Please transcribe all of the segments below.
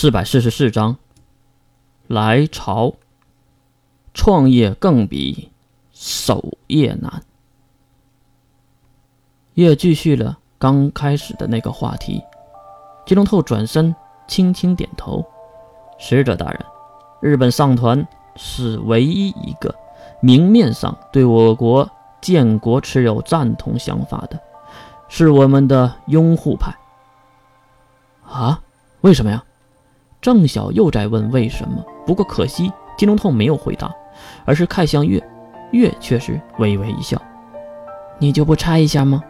四百四十四章，来朝。创业更比守业难。也继续了刚开始的那个话题。金龙透转身，轻轻点头：“使者大人，日本上团是唯一一个明面上对我国建国持有赞同想法的，是我们的拥护派。”啊？为什么呀？郑晓又在问为什么。不过可惜，金龙透没有回答，而是看向月，月却是微微一笑：“你就不拆一下吗？”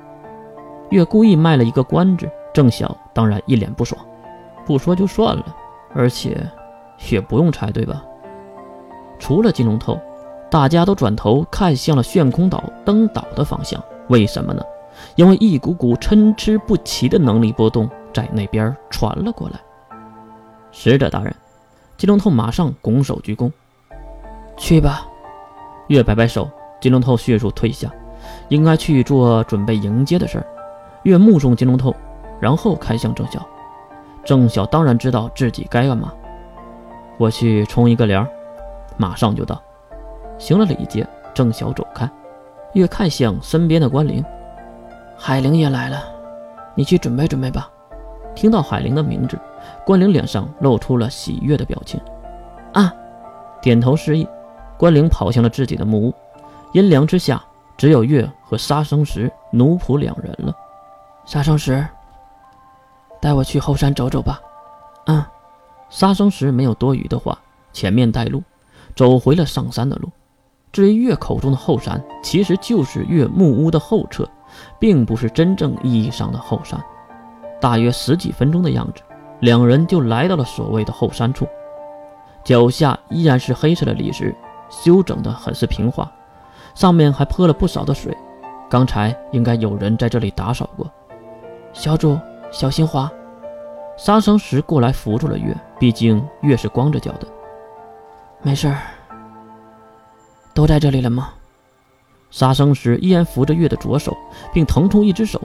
月故意卖了一个关子，郑晓当然一脸不爽：“不说就算了，而且也不用拆，对吧？”除了金龙透，大家都转头看向了炫空岛登岛的方向。为什么呢？因为一股股参差不齐的能力波动在那边传了过来。使者大人，金龙透马上拱手鞠躬：“去吧。”月摆摆手，金龙头迅速退下，应该去做准备迎接的事儿。月目送金龙头，然后看向郑晓。郑晓当然知道自己该干嘛，我去冲一个凉，马上就到。行了礼节，郑晓走开。月看向身边的关灵，海灵也来了，你去准备准备吧。听到海灵的名字。关灵脸上露出了喜悦的表情，啊，点头示意。关灵跑向了自己的木屋，阴凉之下，只有月和杀生石奴仆两人了。杀生石，带我去后山走走吧。嗯，杀生石没有多余的话，前面带路，走回了上山的路。至于月口中的后山，其实就是月木屋的后侧，并不是真正意义上的后山。大约十几分钟的样子。两人就来到了所谓的后山处，脚下依然是黑色的砾石，修整的很是平滑，上面还泼了不少的水。刚才应该有人在这里打扫过。小主，小心滑！杀生石过来扶住了月，毕竟月是光着脚的。没事儿，都在这里了吗？杀生石依然扶着月的左手，并腾出一只手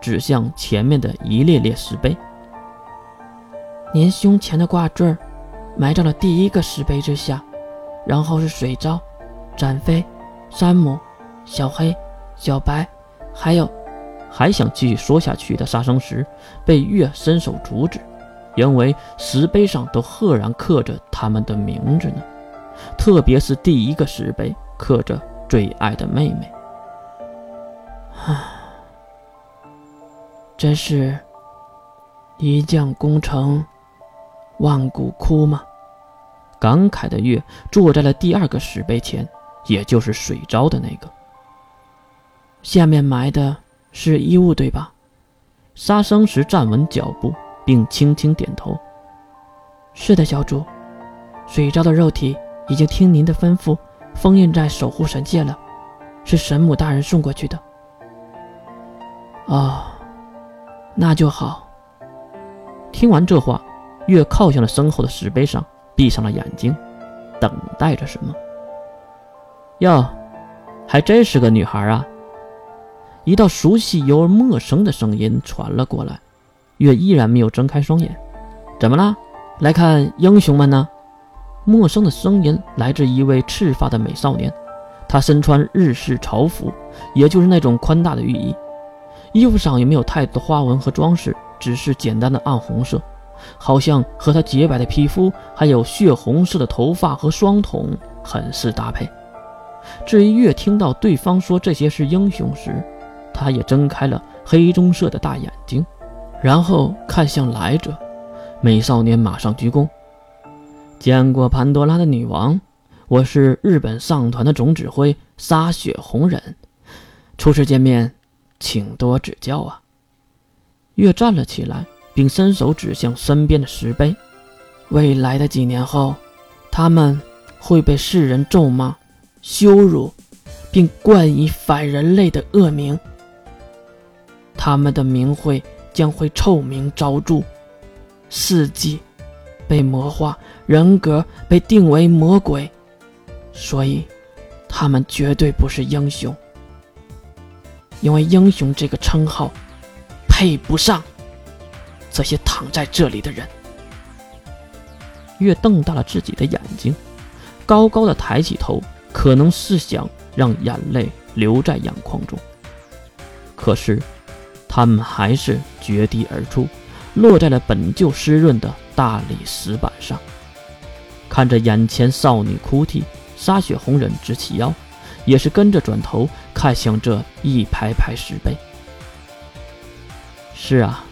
指向前面的一列列石碑。您胸前的挂坠埋在了第一个石碑之下，然后是水昭、展飞、山姆、小黑、小白，还有还想继续说下去的杀生石，被月伸手阻止，因为石碑上都赫然刻着他们的名字呢，特别是第一个石碑刻着最爱的妹妹。啊，真是一将功成。万骨枯吗？感慨的月坐在了第二个石碑前，也就是水昭的那个。下面埋的是衣物，对吧？杀生石站稳脚步，并轻轻点头。是的，小主，水昭的肉体已经听您的吩咐，封印在守护神界了，是神母大人送过去的。哦，那就好。听完这话。月靠向了身后的石碑上，闭上了眼睛，等待着什么。哟，还真是个女孩啊！一道熟悉又陌生的声音传了过来。月依然没有睁开双眼。怎么了？来看英雄们呢？陌生的声音来自一位赤发的美少年，他身穿日式朝服，也就是那种宽大的浴衣，衣服上也没有太多的花纹和装饰，只是简单的暗红色。好像和他洁白的皮肤，还有血红色的头发和双瞳很是搭配。至于越听到对方说这些是英雄时，他也睁开了黑棕色的大眼睛，然后看向来者。美少年马上鞠躬：“见过潘多拉的女王，我是日本上团的总指挥沙雪红人，初次见面，请多指教啊。”月站了起来。并伸手指向身边的石碑，未来的几年后，他们会被世人咒骂、羞辱，并冠以反人类的恶名。他们的名讳将会臭名昭著，事迹被魔化，人格被定为魔鬼，所以他们绝对不是英雄，因为英雄这个称号配不上。这些躺在这里的人，月瞪大了自己的眼睛，高高的抬起头，可能是想让眼泪留在眼眶中。可是，他们还是决堤而出，落在了本就湿润的大理石板上。看着眼前少女哭泣，沙雪红人直起腰，也是跟着转头看向这一排排石碑。是啊，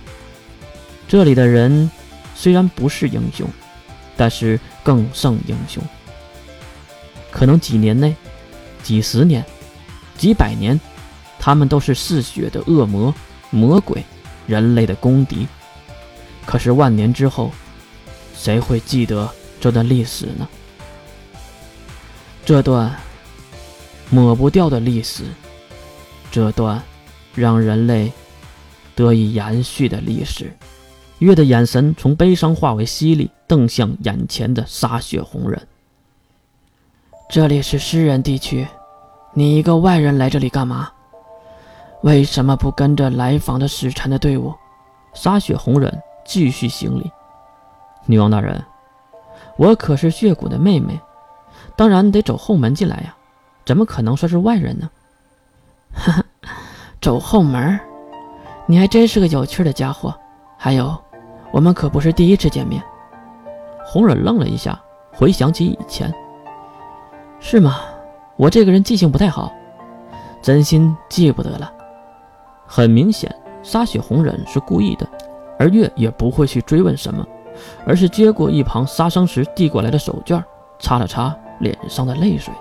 这里的人虽然不是英雄，但是更胜英雄。可能几年内、几十年、几百年，他们都是嗜血的恶魔、魔鬼，人类的公敌。可是万年之后，谁会记得这段历史呢？这段抹不掉的历史，这段让人类……得以延续的历史。月的眼神从悲伤化为犀利，瞪向眼前的沙雪红人。这里是诗人地区，你一个外人来这里干嘛？为什么不跟着来访的使臣的队伍？沙雪红人继续行礼。女王大人，我可是血骨的妹妹，当然得走后门进来呀，怎么可能说是外人呢？哈哈，走后门。你还真是个有趣的家伙。还有，我们可不是第一次见面。红忍愣了一下，回想起以前。是吗？我这个人记性不太好，真心记不得了。很明显，沙雪红忍是故意的，而月也不会去追问什么，而是接过一旁杀生石递过来的手绢，擦了擦脸上的泪水。